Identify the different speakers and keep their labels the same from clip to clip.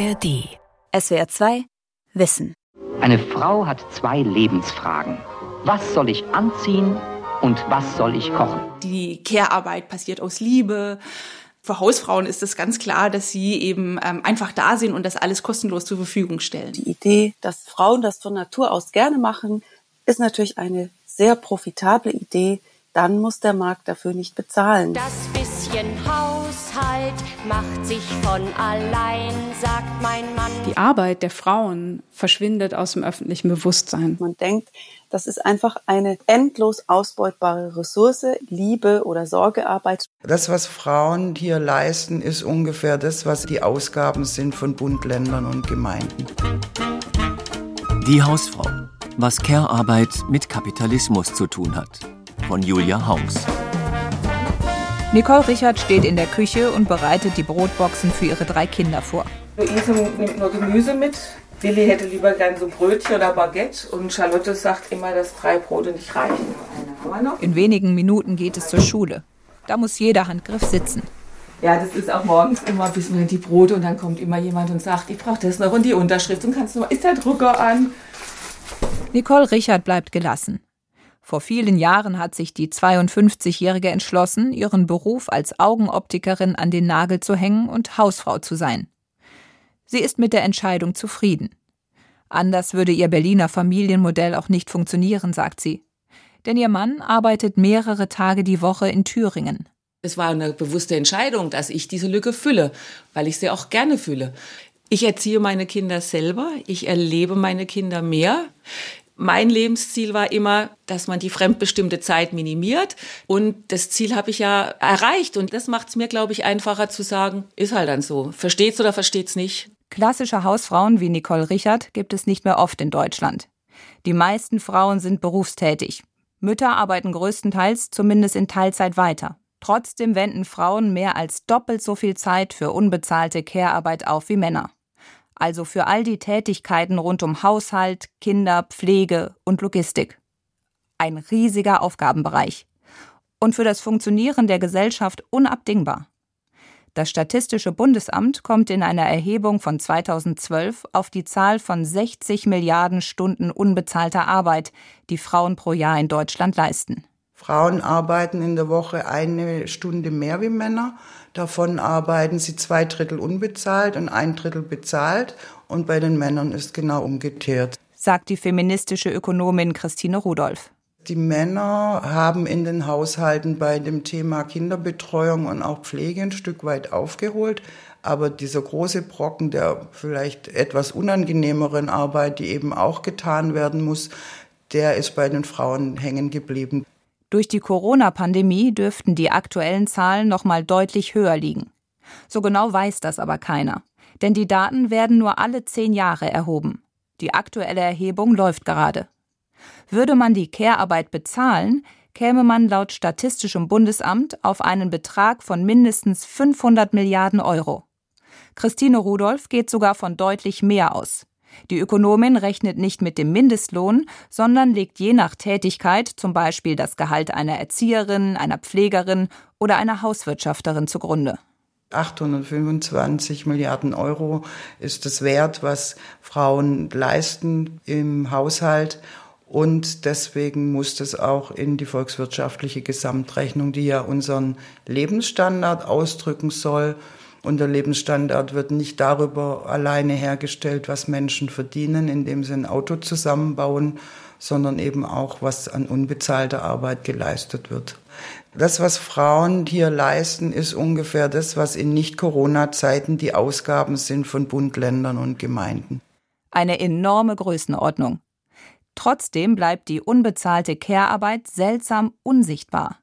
Speaker 1: ARD. SWR 2 Wissen.
Speaker 2: Eine Frau hat zwei Lebensfragen. Was soll ich anziehen und was soll ich kochen?
Speaker 3: Die Care-Arbeit passiert aus Liebe. Für Hausfrauen ist es ganz klar, dass sie eben ähm, einfach da sind und das alles kostenlos zur Verfügung stellen.
Speaker 4: Die Idee, dass Frauen das von Natur aus gerne machen, ist natürlich eine sehr profitable Idee. Dann muss der Markt dafür nicht bezahlen.
Speaker 5: Das bisschen Haushalt macht sich von allein, sagt mein Mann.
Speaker 6: Die Arbeit der Frauen verschwindet aus dem öffentlichen Bewusstsein.
Speaker 4: Man denkt, das ist einfach eine endlos ausbeutbare Ressource, Liebe oder Sorgearbeit.
Speaker 7: Das, was Frauen hier leisten, ist ungefähr das, was die Ausgaben sind von Bund, Ländern und Gemeinden.
Speaker 8: Die Hausfrau. Was Care-Arbeit mit Kapitalismus zu tun hat. Von Julia Haugs.
Speaker 9: Nicole Richard steht in der Küche und bereitet die Brotboxen für ihre drei Kinder vor.
Speaker 3: Luise nimmt nur Gemüse mit. Willi hätte lieber gern so Brötchen oder Baguette. Und Charlotte sagt immer, dass drei Brote nicht reichen.
Speaker 9: In wenigen Minuten geht es zur Schule. Da muss jeder Handgriff sitzen.
Speaker 3: Ja, das ist auch morgens immer bis wir die Brote und dann kommt immer jemand und sagt, ich brauche das noch und die Unterschrift und kannst du mal, ist der Drucker an?
Speaker 9: Nicole Richard bleibt gelassen. Vor vielen Jahren hat sich die 52-Jährige entschlossen, ihren Beruf als Augenoptikerin an den Nagel zu hängen und Hausfrau zu sein. Sie ist mit der Entscheidung zufrieden. Anders würde ihr Berliner Familienmodell auch nicht funktionieren, sagt sie. Denn ihr Mann arbeitet mehrere Tage die Woche in Thüringen.
Speaker 10: Es war eine bewusste Entscheidung, dass ich diese Lücke fülle, weil ich sie auch gerne fühle. Ich erziehe meine Kinder selber, ich erlebe meine Kinder mehr. Mein Lebensziel war immer, dass man die fremdbestimmte Zeit minimiert. Und das Ziel habe ich ja erreicht. Und das macht es mir, glaube ich, einfacher zu sagen, ist halt dann so. Versteht's oder versteht's nicht.
Speaker 9: Klassische Hausfrauen wie Nicole Richard gibt es nicht mehr oft in Deutschland. Die meisten Frauen sind berufstätig. Mütter arbeiten größtenteils zumindest in Teilzeit weiter. Trotzdem wenden Frauen mehr als doppelt so viel Zeit für unbezahlte Care-Arbeit auf wie Männer also für all die Tätigkeiten rund um Haushalt, Kinder, Pflege und Logistik. Ein riesiger Aufgabenbereich. Und für das Funktionieren der Gesellschaft unabdingbar. Das Statistische Bundesamt kommt in einer Erhebung von 2012 auf die Zahl von 60 Milliarden Stunden unbezahlter Arbeit, die Frauen pro Jahr in Deutschland leisten.
Speaker 7: Frauen arbeiten in der Woche eine Stunde mehr wie Männer. Davon arbeiten sie zwei Drittel unbezahlt und ein Drittel bezahlt. Und bei den Männern ist genau umgekehrt.
Speaker 9: Sagt die feministische Ökonomin Christine Rudolph.
Speaker 7: Die Männer haben in den Haushalten bei dem Thema Kinderbetreuung und auch Pflege ein Stück weit aufgeholt. Aber dieser große Brocken der vielleicht etwas unangenehmeren Arbeit, die eben auch getan werden muss, der ist bei den Frauen hängen geblieben.
Speaker 9: Durch die Corona-Pandemie dürften die aktuellen Zahlen noch mal deutlich höher liegen. So genau weiß das aber keiner, denn die Daten werden nur alle zehn Jahre erhoben. Die aktuelle Erhebung läuft gerade. Würde man die Care-Arbeit bezahlen, käme man laut Statistischem Bundesamt auf einen Betrag von mindestens 500 Milliarden Euro. Christine Rudolph geht sogar von deutlich mehr aus. Die Ökonomin rechnet nicht mit dem Mindestlohn, sondern legt je nach Tätigkeit zum Beispiel das Gehalt einer Erzieherin, einer Pflegerin oder einer Hauswirtschafterin zugrunde.
Speaker 7: 825 Milliarden Euro ist das Wert, was Frauen leisten im Haushalt. Und deswegen muss das auch in die volkswirtschaftliche Gesamtrechnung, die ja unseren Lebensstandard ausdrücken soll, und der Lebensstandard wird nicht darüber alleine hergestellt, was Menschen verdienen, indem sie ein Auto zusammenbauen, sondern eben auch, was an unbezahlter Arbeit geleistet wird. Das, was Frauen hier leisten, ist ungefähr das, was in Nicht-Corona-Zeiten die Ausgaben sind von Bund, Ländern und Gemeinden.
Speaker 9: Eine enorme Größenordnung. Trotzdem bleibt die unbezahlte Care-Arbeit seltsam unsichtbar.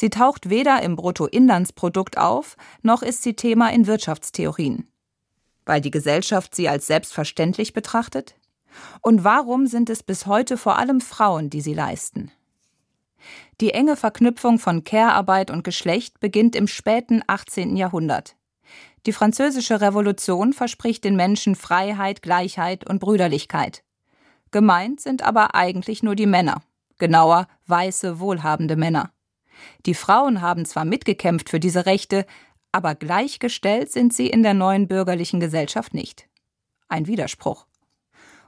Speaker 9: Sie taucht weder im Bruttoinlandsprodukt auf, noch ist sie Thema in Wirtschaftstheorien. Weil die Gesellschaft sie als selbstverständlich betrachtet? Und warum sind es bis heute vor allem Frauen, die sie leisten? Die enge Verknüpfung von Care-Arbeit und Geschlecht beginnt im späten 18. Jahrhundert. Die französische Revolution verspricht den Menschen Freiheit, Gleichheit und Brüderlichkeit. Gemeint sind aber eigentlich nur die Männer, genauer weiße, wohlhabende Männer. Die Frauen haben zwar mitgekämpft für diese Rechte, aber gleichgestellt sind sie in der neuen bürgerlichen Gesellschaft nicht. Ein Widerspruch.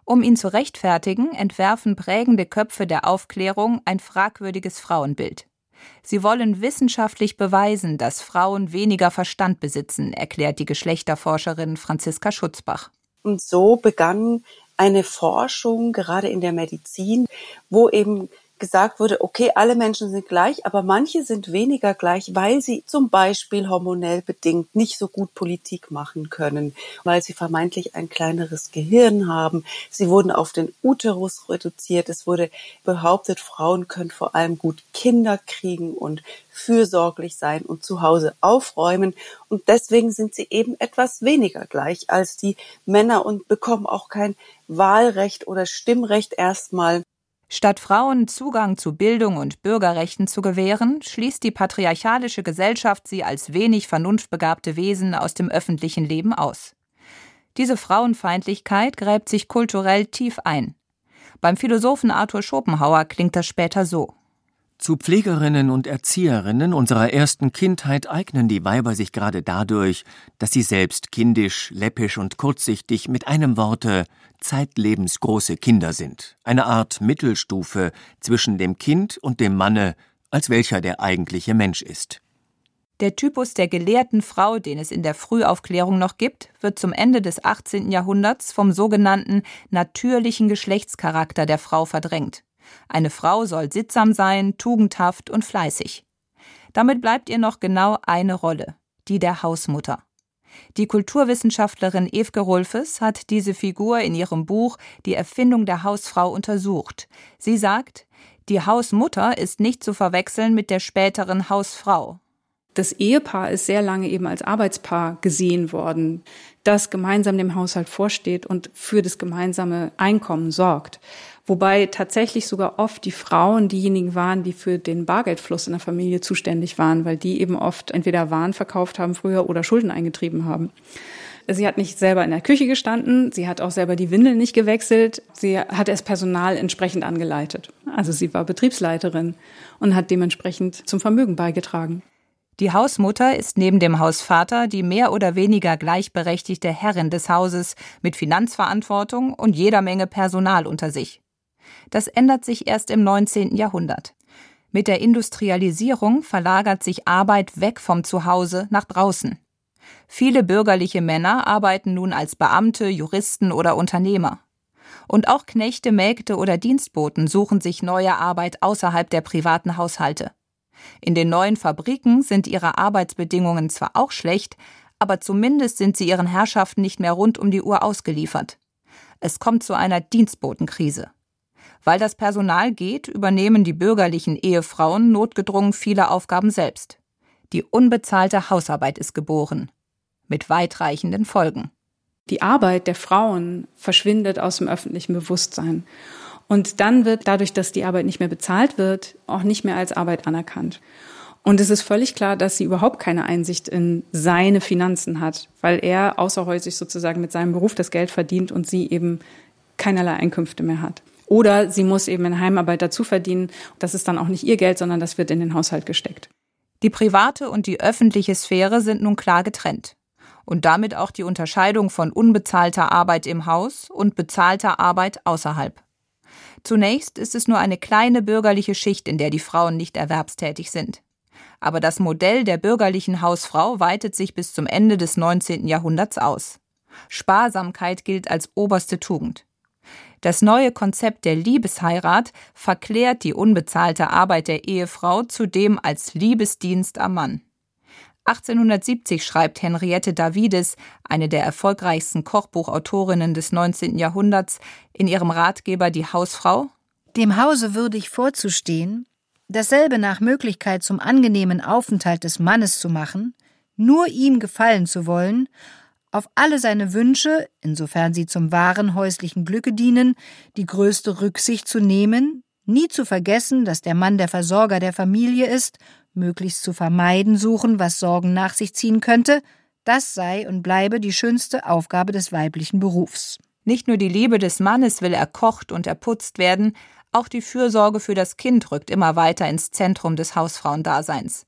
Speaker 9: Um ihn zu rechtfertigen, entwerfen prägende Köpfe der Aufklärung ein fragwürdiges Frauenbild. Sie wollen wissenschaftlich beweisen, dass Frauen weniger Verstand besitzen, erklärt die Geschlechterforscherin Franziska Schutzbach.
Speaker 4: Und so begann eine Forschung, gerade in der Medizin, wo eben gesagt wurde, okay, alle Menschen sind gleich, aber manche sind weniger gleich, weil sie zum Beispiel hormonell bedingt nicht so gut Politik machen können, weil sie vermeintlich ein kleineres Gehirn haben. Sie wurden auf den Uterus reduziert. Es wurde behauptet, Frauen können vor allem gut Kinder kriegen und fürsorglich sein und zu Hause aufräumen. Und deswegen sind sie eben etwas weniger gleich als die Männer und bekommen auch kein Wahlrecht oder Stimmrecht erstmal.
Speaker 9: Statt Frauen Zugang zu Bildung und Bürgerrechten zu gewähren, schließt die patriarchalische Gesellschaft sie als wenig vernunftbegabte Wesen aus dem öffentlichen Leben aus. Diese Frauenfeindlichkeit gräbt sich kulturell tief ein. Beim Philosophen Arthur Schopenhauer klingt das später so.
Speaker 8: Zu Pflegerinnen und Erzieherinnen unserer ersten Kindheit eignen die Weiber sich gerade dadurch, dass sie selbst kindisch, läppisch und kurzsichtig mit einem Worte zeitlebensgroße Kinder sind, eine Art Mittelstufe zwischen dem Kind und dem Manne, als welcher der eigentliche Mensch ist.
Speaker 9: Der Typus der gelehrten Frau, den es in der Frühaufklärung noch gibt, wird zum Ende des 18. Jahrhunderts vom sogenannten natürlichen Geschlechtscharakter der Frau verdrängt. Eine Frau soll sittsam sein, tugendhaft und fleißig. Damit bleibt ihr noch genau eine Rolle, die der Hausmutter. Die Kulturwissenschaftlerin Evke Rolfes hat diese Figur in ihrem Buch Die Erfindung der Hausfrau untersucht. Sie sagt, die Hausmutter ist nicht zu verwechseln mit der späteren Hausfrau.
Speaker 6: Das Ehepaar ist sehr lange eben als Arbeitspaar gesehen worden, das gemeinsam dem Haushalt vorsteht und für das gemeinsame Einkommen sorgt. Wobei tatsächlich sogar oft die Frauen diejenigen waren, die für den Bargeldfluss in der Familie zuständig waren, weil die eben oft entweder Waren verkauft haben früher oder Schulden eingetrieben haben. Sie hat nicht selber in der Küche gestanden, sie hat auch selber die Windeln nicht gewechselt, sie hat das Personal entsprechend angeleitet. Also sie war Betriebsleiterin und hat dementsprechend zum Vermögen beigetragen.
Speaker 9: Die Hausmutter ist neben dem Hausvater die mehr oder weniger gleichberechtigte Herrin des Hauses mit Finanzverantwortung und jeder Menge Personal unter sich. Das ändert sich erst im 19. Jahrhundert. Mit der Industrialisierung verlagert sich Arbeit weg vom Zuhause nach draußen. Viele bürgerliche Männer arbeiten nun als Beamte, Juristen oder Unternehmer. Und auch Knechte, Mägde oder Dienstboten suchen sich neue Arbeit außerhalb der privaten Haushalte. In den neuen Fabriken sind ihre Arbeitsbedingungen zwar auch schlecht, aber zumindest sind sie ihren Herrschaften nicht mehr rund um die Uhr ausgeliefert. Es kommt zu einer Dienstbotenkrise. Weil das Personal geht, übernehmen die bürgerlichen Ehefrauen notgedrungen viele Aufgaben selbst. Die unbezahlte Hausarbeit ist geboren. Mit weitreichenden Folgen.
Speaker 6: Die Arbeit der Frauen verschwindet aus dem öffentlichen Bewusstsein. Und dann wird dadurch, dass die Arbeit nicht mehr bezahlt wird, auch nicht mehr als Arbeit anerkannt. Und es ist völlig klar, dass sie überhaupt keine Einsicht in seine Finanzen hat, weil er außerhäusig sozusagen mit seinem Beruf das Geld verdient und sie eben keinerlei Einkünfte mehr hat. Oder sie muss eben in Heimarbeit dazu verdienen. Das ist dann auch nicht ihr Geld, sondern das wird in den Haushalt gesteckt.
Speaker 9: Die private und die öffentliche Sphäre sind nun klar getrennt. Und damit auch die Unterscheidung von unbezahlter Arbeit im Haus und bezahlter Arbeit außerhalb. Zunächst ist es nur eine kleine bürgerliche Schicht, in der die Frauen nicht erwerbstätig sind. Aber das Modell der bürgerlichen Hausfrau weitet sich bis zum Ende des 19. Jahrhunderts aus. Sparsamkeit gilt als oberste Tugend. Das neue Konzept der Liebesheirat verklärt die unbezahlte Arbeit der Ehefrau zudem als Liebesdienst am Mann. 1870 schreibt Henriette Davides, eine der erfolgreichsten Kochbuchautorinnen des 19. Jahrhunderts, in ihrem Ratgeber Die Hausfrau
Speaker 11: Dem Hause würdig vorzustehen, dasselbe nach Möglichkeit zum angenehmen Aufenthalt des Mannes zu machen, nur ihm gefallen zu wollen auf alle seine Wünsche, insofern sie zum wahren häuslichen Glücke dienen, die größte Rücksicht zu nehmen, nie zu vergessen, dass der Mann der Versorger der Familie ist, möglichst zu vermeiden suchen, was Sorgen nach sich ziehen könnte, das sei und bleibe die schönste Aufgabe des weiblichen Berufs.
Speaker 9: Nicht nur die Liebe des Mannes will erkocht und erputzt werden, auch die Fürsorge für das Kind rückt immer weiter ins Zentrum des Hausfrauendaseins.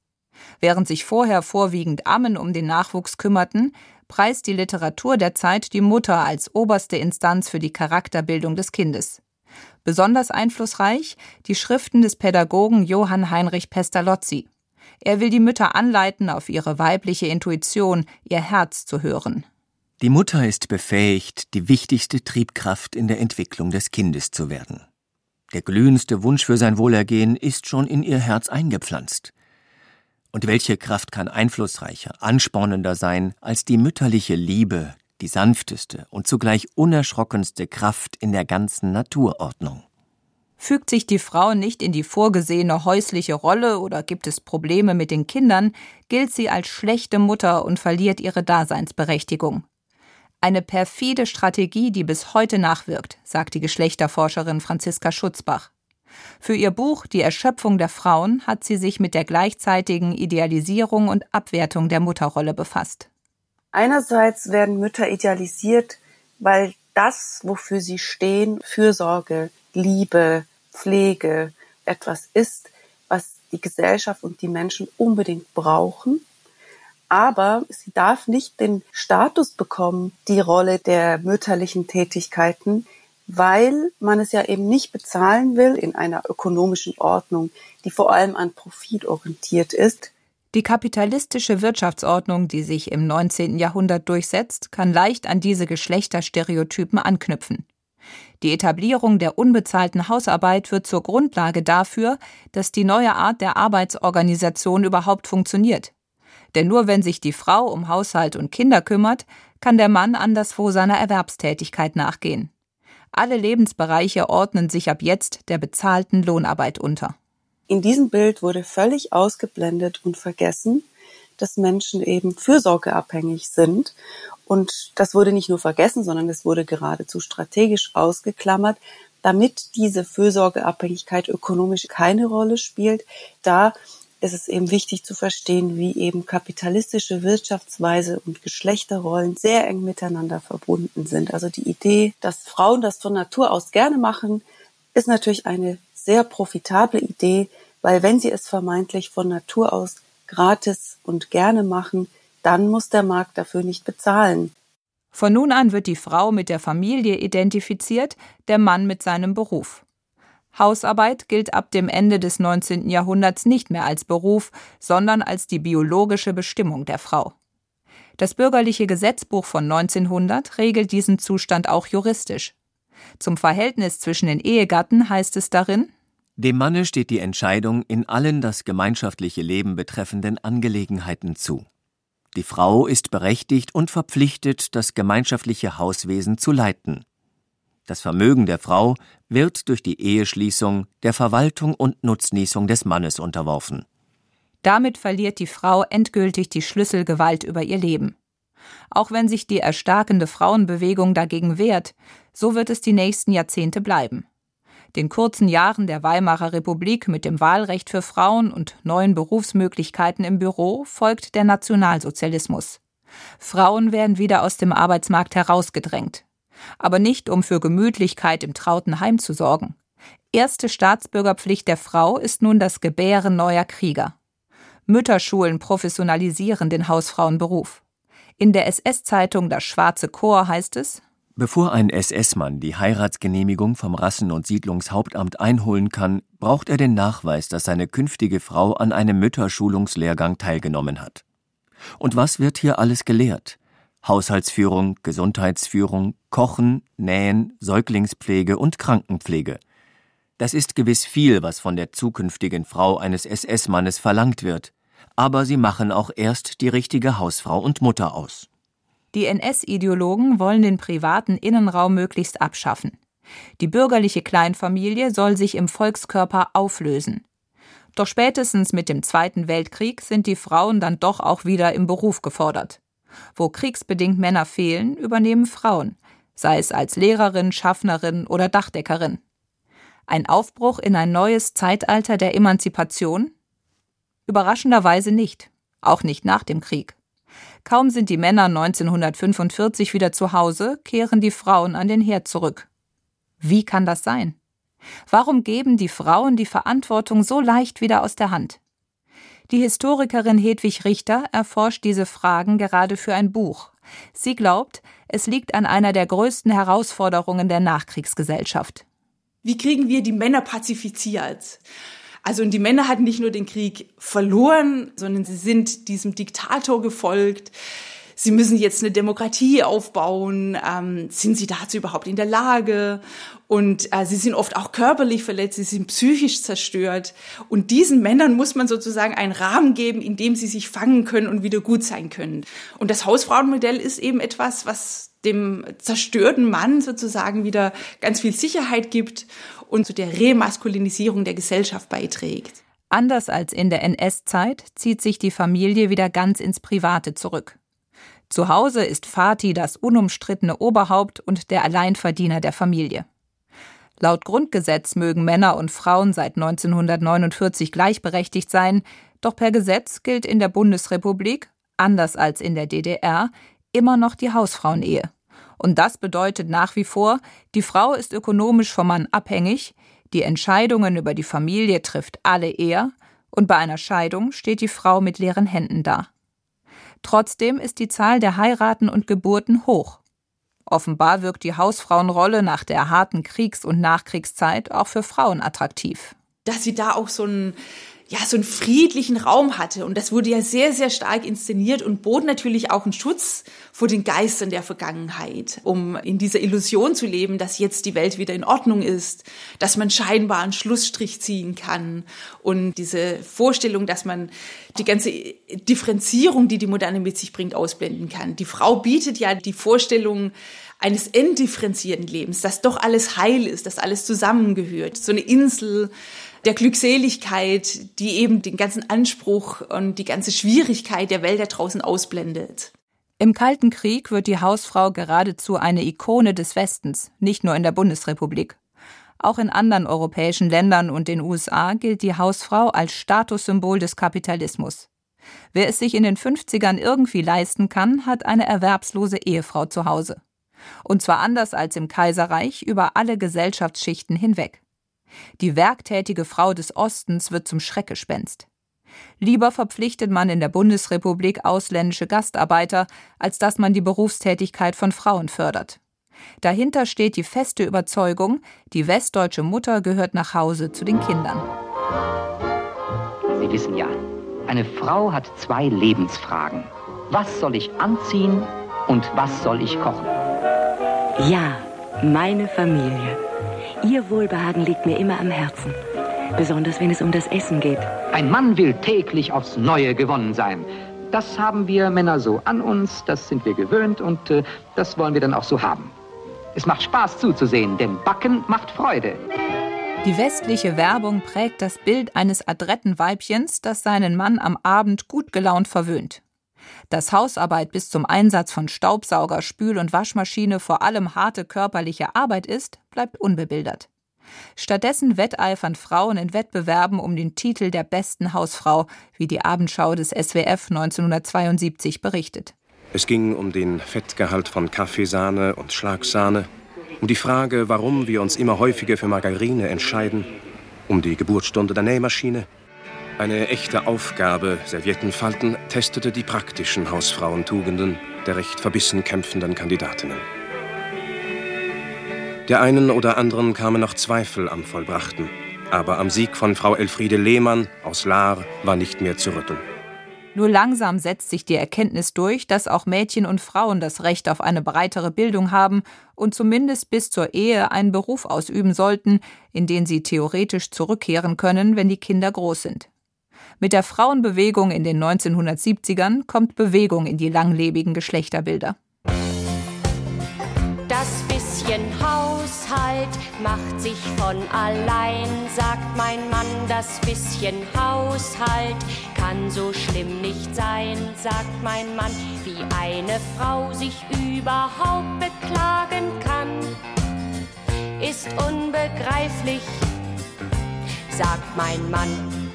Speaker 9: Während sich vorher vorwiegend Ammen um den Nachwuchs kümmerten, preist die Literatur der Zeit die Mutter als oberste Instanz für die Charakterbildung des Kindes. Besonders einflussreich die Schriften des Pädagogen Johann Heinrich Pestalozzi. Er will die Mütter anleiten, auf ihre weibliche Intuition, ihr Herz zu hören.
Speaker 8: Die Mutter ist befähigt, die wichtigste Triebkraft in der Entwicklung des Kindes zu werden. Der glühendste Wunsch für sein Wohlergehen ist schon in ihr Herz eingepflanzt. Und welche Kraft kann einflussreicher, anspornender sein als die mütterliche Liebe, die sanfteste und zugleich unerschrockenste Kraft in der ganzen Naturordnung?
Speaker 9: Fügt sich die Frau nicht in die vorgesehene häusliche Rolle oder gibt es Probleme mit den Kindern, gilt sie als schlechte Mutter und verliert ihre Daseinsberechtigung. Eine perfide Strategie, die bis heute nachwirkt, sagt die Geschlechterforscherin Franziska Schutzbach. Für ihr Buch Die Erschöpfung der Frauen hat sie sich mit der gleichzeitigen Idealisierung und Abwertung der Mutterrolle befasst.
Speaker 4: Einerseits werden Mütter idealisiert, weil das, wofür sie stehen, Fürsorge, Liebe, Pflege, etwas ist, was die Gesellschaft und die Menschen unbedingt brauchen. Aber sie darf nicht den Status bekommen, die Rolle der mütterlichen Tätigkeiten, weil man es ja eben nicht bezahlen will in einer ökonomischen Ordnung, die vor allem an Profit orientiert ist.
Speaker 9: Die kapitalistische Wirtschaftsordnung, die sich im 19. Jahrhundert durchsetzt, kann leicht an diese Geschlechterstereotypen anknüpfen. Die Etablierung der unbezahlten Hausarbeit wird zur Grundlage dafür, dass die neue Art der Arbeitsorganisation überhaupt funktioniert. Denn nur wenn sich die Frau um Haushalt und Kinder kümmert, kann der Mann anderswo seiner Erwerbstätigkeit nachgehen. Alle Lebensbereiche ordnen sich ab jetzt der bezahlten Lohnarbeit unter.
Speaker 4: In diesem Bild wurde völlig ausgeblendet und vergessen, dass Menschen eben fürsorgeabhängig sind. Und das wurde nicht nur vergessen, sondern es wurde geradezu strategisch ausgeklammert, damit diese Fürsorgeabhängigkeit ökonomisch keine Rolle spielt. Da ist es eben wichtig zu verstehen, wie eben kapitalistische Wirtschaftsweise und Geschlechterrollen sehr eng miteinander verbunden sind. Also die Idee, dass Frauen das von Natur aus gerne machen, ist natürlich eine sehr profitable Idee, weil wenn sie es vermeintlich von Natur aus gratis und gerne machen, dann muss der Markt dafür nicht bezahlen.
Speaker 9: Von nun an wird die Frau mit der Familie identifiziert, der Mann mit seinem Beruf. Hausarbeit gilt ab dem Ende des 19. Jahrhunderts nicht mehr als Beruf, sondern als die biologische Bestimmung der Frau. Das bürgerliche Gesetzbuch von 1900 regelt diesen Zustand auch juristisch. Zum Verhältnis zwischen den Ehegatten heißt es darin
Speaker 8: Dem Manne steht die Entscheidung in allen das gemeinschaftliche Leben betreffenden Angelegenheiten zu. Die Frau ist berechtigt und verpflichtet, das gemeinschaftliche Hauswesen zu leiten. Das Vermögen der Frau wird durch die Eheschließung der Verwaltung und Nutznießung des Mannes unterworfen.
Speaker 9: Damit verliert die Frau endgültig die Schlüsselgewalt über ihr Leben. Auch wenn sich die erstarkende Frauenbewegung dagegen wehrt, so wird es die nächsten Jahrzehnte bleiben. Den kurzen Jahren der Weimarer Republik mit dem Wahlrecht für Frauen und neuen Berufsmöglichkeiten im Büro folgt der Nationalsozialismus. Frauen werden wieder aus dem Arbeitsmarkt herausgedrängt aber nicht um für Gemütlichkeit im trauten Heim zu sorgen. Erste Staatsbürgerpflicht der Frau ist nun das Gebären neuer Krieger. Mütterschulen professionalisieren den Hausfrauenberuf. In der SS-Zeitung Das Schwarze Chor heißt es,
Speaker 8: Bevor ein SS-Mann die Heiratsgenehmigung vom Rassen- und Siedlungshauptamt einholen kann, braucht er den Nachweis, dass seine künftige Frau an einem Mütterschulungslehrgang teilgenommen hat. Und was wird hier alles gelehrt? Haushaltsführung, Gesundheitsführung, Kochen, Nähen, Säuglingspflege und Krankenpflege. Das ist gewiss viel, was von der zukünftigen Frau eines SS-Mannes verlangt wird, aber sie machen auch erst die richtige Hausfrau und Mutter aus.
Speaker 9: Die NS-Ideologen wollen den privaten Innenraum möglichst abschaffen. Die bürgerliche Kleinfamilie soll sich im Volkskörper auflösen. Doch spätestens mit dem Zweiten Weltkrieg sind die Frauen dann doch auch wieder im Beruf gefordert. Wo kriegsbedingt Männer fehlen, übernehmen Frauen, sei es als Lehrerin, Schaffnerin oder Dachdeckerin. Ein Aufbruch in ein neues Zeitalter der Emanzipation? Überraschenderweise nicht, auch nicht nach dem Krieg. Kaum sind die Männer 1945 wieder zu Hause, kehren die Frauen an den Herd zurück. Wie kann das sein? Warum geben die Frauen die Verantwortung so leicht wieder aus der Hand? Die Historikerin Hedwig Richter erforscht diese Fragen gerade für ein Buch. Sie glaubt, es liegt an einer der größten Herausforderungen der Nachkriegsgesellschaft.
Speaker 3: Wie kriegen wir die Männer pazifiziert? Also und die Männer hatten nicht nur den Krieg verloren, sondern sie sind diesem Diktator gefolgt. Sie müssen jetzt eine Demokratie aufbauen. Ähm, sind sie dazu überhaupt in der Lage? Und äh, sie sind oft auch körperlich verletzt, sie sind psychisch zerstört. Und diesen Männern muss man sozusagen einen Rahmen geben, in dem sie sich fangen können und wieder gut sein können. Und das Hausfrauenmodell ist eben etwas, was dem zerstörten Mann sozusagen wieder ganz viel Sicherheit gibt und zu der Remaskulinisierung der Gesellschaft beiträgt.
Speaker 9: Anders als in der NS-Zeit zieht sich die Familie wieder ganz ins Private zurück. Zu Hause ist Vati das unumstrittene Oberhaupt und der Alleinverdiener der Familie. Laut Grundgesetz mögen Männer und Frauen seit 1949 gleichberechtigt sein, doch per Gesetz gilt in der Bundesrepublik, anders als in der DDR, immer noch die Hausfrauenehe. Und das bedeutet nach wie vor, die Frau ist ökonomisch vom Mann abhängig, die Entscheidungen über die Familie trifft alle er, und bei einer Scheidung steht die Frau mit leeren Händen da. Trotzdem ist die Zahl der Heiraten und Geburten hoch. Offenbar wirkt die Hausfrauenrolle nach der harten Kriegs- und Nachkriegszeit auch für Frauen attraktiv.
Speaker 3: Dass sie da auch so ein ja, so einen friedlichen Raum hatte. Und das wurde ja sehr, sehr stark inszeniert und bot natürlich auch einen Schutz vor den Geistern der Vergangenheit, um in dieser Illusion zu leben, dass jetzt die Welt wieder in Ordnung ist, dass man scheinbar einen Schlussstrich ziehen kann und diese Vorstellung, dass man die ganze Differenzierung, die die Moderne mit sich bringt, ausblenden kann. Die Frau bietet ja die Vorstellung, eines entdifferenzierten Lebens, dass doch alles heil ist, dass alles zusammengehört. So eine Insel, der Glückseligkeit, die eben den ganzen Anspruch und die ganze Schwierigkeit der Welt da draußen ausblendet.
Speaker 9: Im Kalten Krieg wird die Hausfrau geradezu eine Ikone des Westens, nicht nur in der Bundesrepublik. Auch in anderen europäischen Ländern und den USA gilt die Hausfrau als Statussymbol des Kapitalismus. Wer es sich in den 50ern irgendwie leisten kann, hat eine erwerbslose Ehefrau zu Hause. Und zwar anders als im Kaiserreich über alle Gesellschaftsschichten hinweg. Die werktätige Frau des Ostens wird zum Schreckgespenst. Lieber verpflichtet man in der Bundesrepublik ausländische Gastarbeiter, als dass man die Berufstätigkeit von Frauen fördert. Dahinter steht die feste Überzeugung, die westdeutsche Mutter gehört nach Hause zu den Kindern.
Speaker 2: Sie wissen ja, eine Frau hat zwei Lebensfragen. Was soll ich anziehen und was soll ich kochen?
Speaker 12: Ja, meine Familie. Ihr Wohlbehagen liegt mir immer am Herzen. Besonders wenn es um das Essen geht.
Speaker 2: Ein Mann will täglich aufs Neue gewonnen sein. Das haben wir Männer so an uns, das sind wir gewöhnt und äh, das wollen wir dann auch so haben. Es macht Spaß zuzusehen, denn Backen macht Freude.
Speaker 9: Die westliche Werbung prägt das Bild eines adretten Weibchens, das seinen Mann am Abend gut gelaunt verwöhnt. Dass Hausarbeit bis zum Einsatz von Staubsauger, Spül- und Waschmaschine vor allem harte körperliche Arbeit ist, bleibt unbebildert. Stattdessen wetteifern Frauen in Wettbewerben um den Titel der besten Hausfrau, wie die Abendschau des SWF 1972 berichtet.
Speaker 13: Es ging um den Fettgehalt von Kaffeesahne und Schlagsahne, um die Frage, warum wir uns immer häufiger für Margarine entscheiden, um die Geburtsstunde der Nähmaschine, eine echte Aufgabe, Serviettenfalten, testete die praktischen Hausfrauentugenden der recht verbissen kämpfenden Kandidatinnen. Der einen oder anderen kamen noch Zweifel am Vollbrachten, aber am Sieg von Frau Elfriede Lehmann aus Lahr war nicht mehr zu rütteln.
Speaker 9: Nur langsam setzt sich die Erkenntnis durch, dass auch Mädchen und Frauen das Recht auf eine breitere Bildung haben und zumindest bis zur Ehe einen Beruf ausüben sollten, in den sie theoretisch zurückkehren können, wenn die Kinder groß sind. Mit der Frauenbewegung in den 1970ern kommt Bewegung in die langlebigen Geschlechterbilder.
Speaker 5: Das bisschen Haushalt macht sich von allein, sagt mein Mann. Das bisschen Haushalt kann so schlimm nicht sein, sagt mein Mann. Wie eine Frau sich überhaupt beklagen kann, ist unbegreiflich, sagt mein Mann.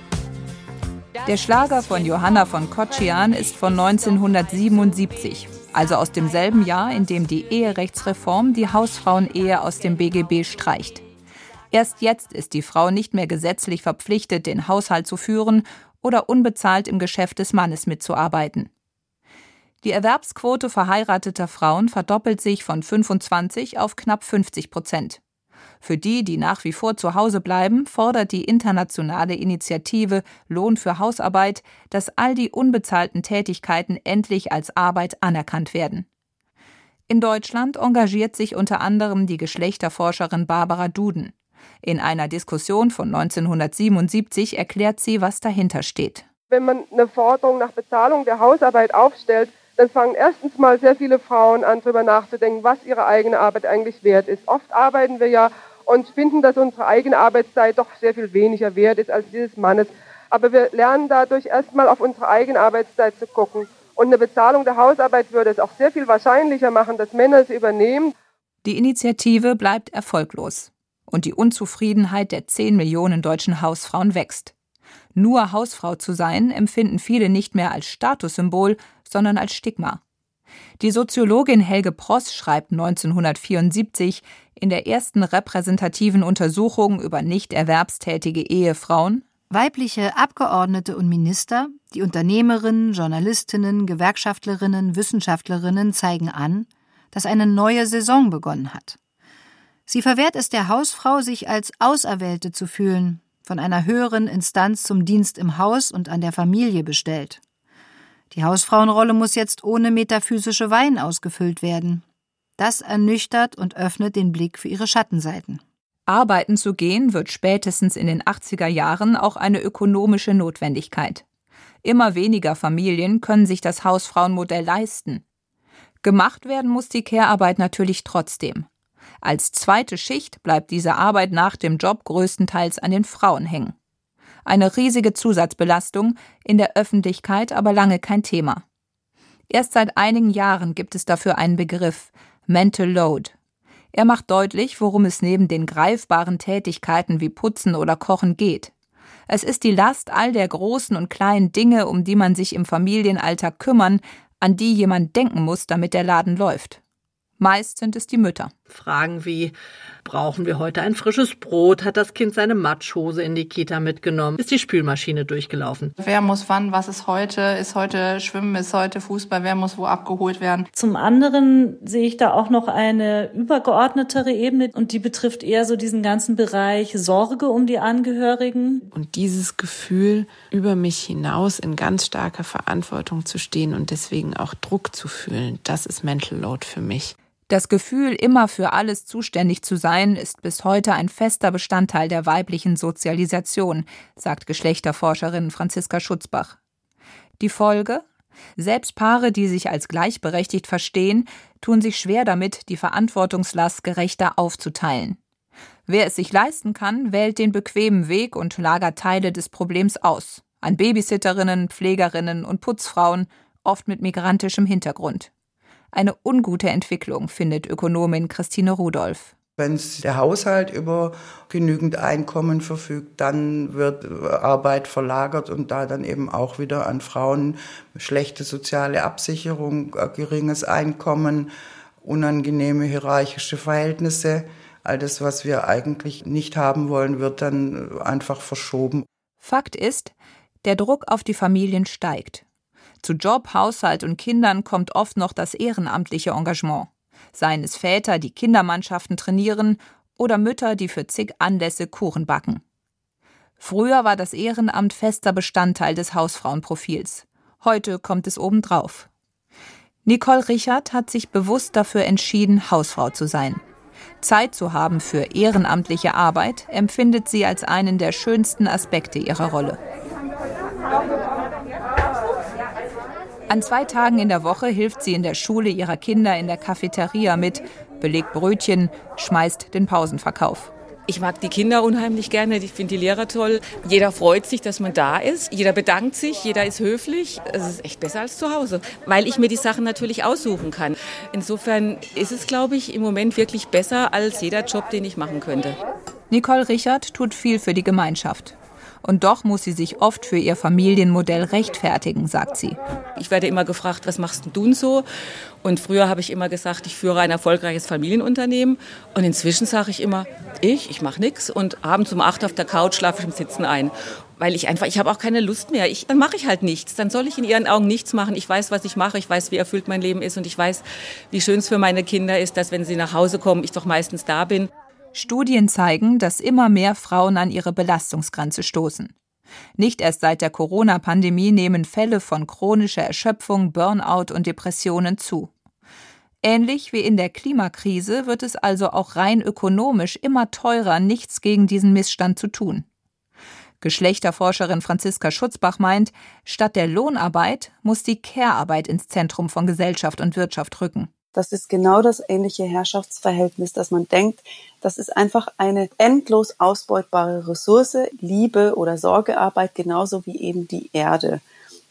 Speaker 9: Der Schlager von Johanna von Kotschian ist von 1977, also aus demselben Jahr, in dem die Eherechtsreform die Hausfrauenehe aus dem BGB streicht. Erst jetzt ist die Frau nicht mehr gesetzlich verpflichtet, den Haushalt zu führen oder unbezahlt im Geschäft des Mannes mitzuarbeiten. Die Erwerbsquote verheirateter Frauen verdoppelt sich von 25 auf knapp 50 Prozent. Für die, die nach wie vor zu Hause bleiben, fordert die internationale Initiative Lohn für Hausarbeit, dass all die unbezahlten Tätigkeiten endlich als Arbeit anerkannt werden. In Deutschland engagiert sich unter anderem die Geschlechterforscherin Barbara Duden. In einer Diskussion von 1977 erklärt sie, was dahinter steht.
Speaker 14: Wenn man eine Forderung nach Bezahlung der Hausarbeit aufstellt, dann fangen erstens mal sehr viele Frauen an, darüber nachzudenken, was ihre eigene Arbeit eigentlich wert ist. Oft arbeiten wir ja und finden, dass unsere eigene Arbeitszeit doch sehr viel weniger wert ist als dieses Mannes. Aber wir lernen dadurch erstmal auf unsere eigene Arbeitszeit zu gucken. Und eine Bezahlung der Hausarbeit würde es auch sehr viel wahrscheinlicher machen, dass Männer sie übernehmen.
Speaker 9: Die Initiative bleibt erfolglos. Und die Unzufriedenheit der 10 Millionen deutschen Hausfrauen wächst. Nur Hausfrau zu sein, empfinden viele nicht mehr als Statussymbol, sondern als Stigma. Die Soziologin Helge Pross schreibt 1974 in der ersten repräsentativen Untersuchung über nicht erwerbstätige Ehefrauen
Speaker 11: Weibliche Abgeordnete und Minister, die Unternehmerinnen, Journalistinnen, Gewerkschaftlerinnen, Wissenschaftlerinnen zeigen an, dass eine neue Saison begonnen hat. Sie verwehrt es der Hausfrau, sich als Auserwählte zu fühlen, von einer höheren Instanz zum Dienst im Haus und an der Familie bestellt. Die Hausfrauenrolle muss jetzt ohne metaphysische Wein ausgefüllt werden. Das ernüchtert und öffnet den Blick für ihre Schattenseiten.
Speaker 9: Arbeiten zu gehen wird spätestens in den 80er Jahren auch eine ökonomische Notwendigkeit. Immer weniger Familien können sich das Hausfrauenmodell leisten. Gemacht werden muss die Care-Arbeit natürlich trotzdem. Als zweite Schicht bleibt diese Arbeit nach dem Job größtenteils an den Frauen hängen. Eine riesige Zusatzbelastung, in der Öffentlichkeit aber lange kein Thema. Erst seit einigen Jahren gibt es dafür einen Begriff Mental Load. Er macht deutlich, worum es neben den greifbaren Tätigkeiten wie Putzen oder Kochen geht. Es ist die Last all der großen und kleinen Dinge, um die man sich im Familienalltag kümmern, an die jemand denken muss, damit der Laden läuft. Meist sind es die Mütter.
Speaker 15: Fragen wie, brauchen wir heute ein frisches Brot? Hat das Kind seine Matschhose in die Kita mitgenommen? Ist die Spülmaschine durchgelaufen?
Speaker 16: Wer muss wann? Was ist heute? Ist heute Schwimmen? Ist heute Fußball? Wer muss wo abgeholt werden?
Speaker 17: Zum anderen sehe ich da auch noch eine übergeordnetere Ebene und die betrifft eher so diesen ganzen Bereich Sorge um die Angehörigen.
Speaker 18: Und dieses Gefühl, über mich hinaus in ganz starker Verantwortung zu stehen und deswegen auch Druck zu fühlen, das ist Mental Load für mich.
Speaker 9: Das Gefühl, immer für alles zuständig zu sein, ist bis heute ein fester Bestandteil der weiblichen Sozialisation, sagt Geschlechterforscherin Franziska Schutzbach. Die Folge? Selbst Paare, die sich als gleichberechtigt verstehen, tun sich schwer damit, die Verantwortungslast gerechter aufzuteilen. Wer es sich leisten kann, wählt den bequemen Weg und lagert Teile des Problems aus. An Babysitterinnen, Pflegerinnen und Putzfrauen, oft mit migrantischem Hintergrund. Eine ungute Entwicklung, findet Ökonomin Christine Rudolph.
Speaker 7: Wenn der Haushalt über genügend Einkommen verfügt, dann wird Arbeit verlagert und da dann eben auch wieder an Frauen schlechte soziale Absicherung, geringes Einkommen, unangenehme hierarchische Verhältnisse. All das, was wir eigentlich nicht haben wollen, wird dann einfach verschoben.
Speaker 9: Fakt ist, der Druck auf die Familien steigt. Zu Job, Haushalt und Kindern kommt oft noch das ehrenamtliche Engagement. Seien es Väter, die Kindermannschaften trainieren, oder Mütter, die für zig Anlässe Kuchen backen. Früher war das Ehrenamt fester Bestandteil des Hausfrauenprofils. Heute kommt es obendrauf. Nicole Richard hat sich bewusst dafür entschieden, Hausfrau zu sein. Zeit zu haben für ehrenamtliche Arbeit empfindet sie als einen der schönsten Aspekte ihrer Rolle. An zwei Tagen in der Woche hilft sie in der Schule ihrer Kinder in der Cafeteria mit, belegt Brötchen, schmeißt den Pausenverkauf.
Speaker 10: Ich mag die Kinder unheimlich gerne, ich finde die Lehrer toll. Jeder freut sich, dass man da ist. Jeder bedankt sich, jeder ist höflich. Es ist echt besser als zu Hause, weil ich mir die Sachen natürlich aussuchen kann. Insofern ist es, glaube ich, im Moment wirklich besser als jeder Job, den ich machen könnte.
Speaker 9: Nicole Richard tut viel für die Gemeinschaft. Und doch muss sie sich oft für ihr Familienmodell rechtfertigen, sagt sie.
Speaker 10: Ich werde immer gefragt, was machst du denn so? Und früher habe ich immer gesagt, ich führe ein erfolgreiches Familienunternehmen. Und inzwischen sage ich immer, ich, ich mache nichts. Und abends um acht auf der Couch schlafe ich im Sitzen ein. weil ich einfach, ich habe auch keine Lust mehr. Ich, dann mache ich halt nichts. Dann soll ich in ihren Augen nichts machen. Ich weiß, was ich mache. Ich weiß, wie erfüllt mein Leben ist und ich weiß, wie schön es für meine Kinder ist, dass wenn sie nach Hause kommen, ich doch meistens da bin.
Speaker 9: Studien zeigen, dass immer mehr Frauen an ihre Belastungsgrenze stoßen. Nicht erst seit der Corona-Pandemie nehmen Fälle von chronischer Erschöpfung, Burnout und Depressionen zu. Ähnlich wie in der Klimakrise wird es also auch rein ökonomisch immer teurer, nichts gegen diesen Missstand zu tun. Geschlechterforscherin Franziska Schutzbach meint, statt der Lohnarbeit muss die Care-Arbeit ins Zentrum von Gesellschaft und Wirtschaft rücken.
Speaker 4: Das ist genau das ähnliche Herrschaftsverhältnis, dass man denkt, das ist einfach eine endlos ausbeutbare Ressource, Liebe oder Sorgearbeit, genauso wie eben die Erde.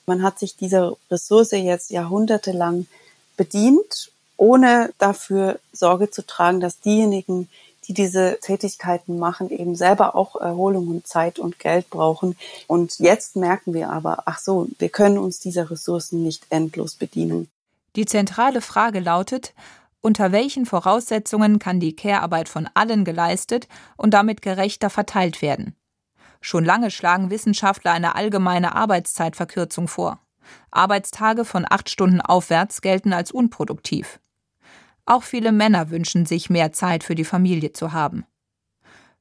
Speaker 4: Man hat sich dieser Ressource jetzt jahrhundertelang bedient, ohne dafür Sorge zu tragen, dass diejenigen, die diese Tätigkeiten machen, eben selber auch Erholung und Zeit und Geld brauchen. Und jetzt merken wir aber, ach so, wir können uns dieser Ressourcen nicht endlos bedienen.
Speaker 9: Die zentrale Frage lautet, unter welchen Voraussetzungen kann die Care-Arbeit von allen geleistet und damit gerechter verteilt werden? Schon lange schlagen Wissenschaftler eine allgemeine Arbeitszeitverkürzung vor. Arbeitstage von acht Stunden aufwärts gelten als unproduktiv. Auch viele Männer wünschen sich mehr Zeit für die Familie zu haben.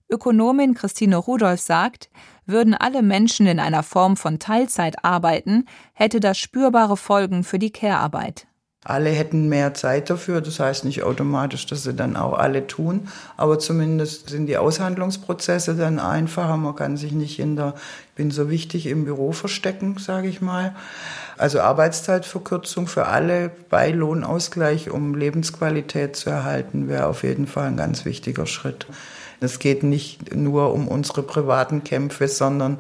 Speaker 9: Ökonomin Christine Rudolph sagt, würden alle Menschen in einer Form von Teilzeit arbeiten, hätte das spürbare Folgen für die Care-Arbeit.
Speaker 7: Alle hätten mehr Zeit dafür, das heißt nicht automatisch, dass sie dann auch alle tun, aber zumindest sind die Aushandlungsprozesse dann einfacher. Man kann sich nicht in der, ich bin so wichtig im Büro verstecken, sage ich mal. Also Arbeitszeitverkürzung für alle bei Lohnausgleich, um Lebensqualität zu erhalten, wäre auf jeden Fall ein ganz wichtiger Schritt. Es geht nicht nur um unsere privaten Kämpfe, sondern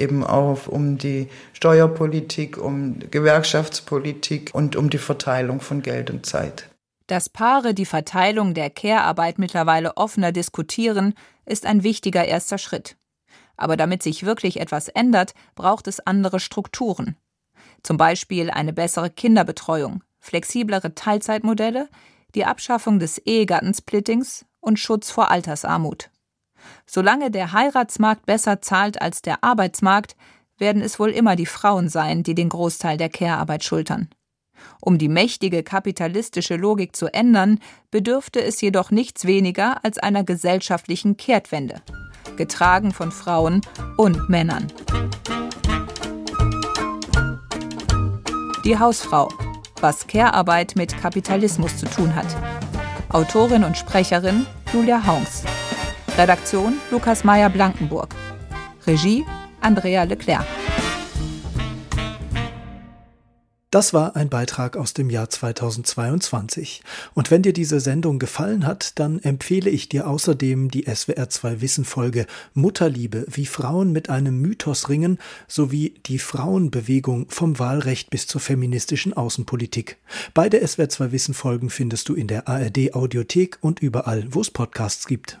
Speaker 7: eben auch um die Steuerpolitik, um Gewerkschaftspolitik und um die Verteilung von Geld und Zeit.
Speaker 9: Dass Paare die Verteilung der Care-Arbeit mittlerweile offener diskutieren, ist ein wichtiger erster Schritt. Aber damit sich wirklich etwas ändert, braucht es andere Strukturen. Zum Beispiel eine bessere Kinderbetreuung, flexiblere Teilzeitmodelle, die Abschaffung des Ehegattensplittings und Schutz vor Altersarmut. Solange der Heiratsmarkt besser zahlt als der Arbeitsmarkt, werden es wohl immer die Frauen sein, die den Großteil der Care-Arbeit schultern. Um die mächtige kapitalistische Logik zu ändern, bedürfte es jedoch nichts weniger als einer gesellschaftlichen Kehrtwende, getragen von Frauen und Männern. Die Hausfrau. Was Care-Arbeit mit Kapitalismus zu tun hat. Autorin und Sprecherin Julia Haungs. Redaktion Lukas Meyer-Blankenburg. Regie Andrea Leclerc.
Speaker 19: Das war ein Beitrag aus dem Jahr 2022. Und wenn dir diese Sendung gefallen hat, dann empfehle ich dir außerdem die SWR2 Wissen Folge Mutterliebe, wie Frauen mit einem Mythos ringen, sowie die Frauenbewegung vom Wahlrecht bis zur feministischen Außenpolitik. Beide SWR2 Wissen Folgen findest du in der ARD Audiothek und überall, wo es Podcasts gibt.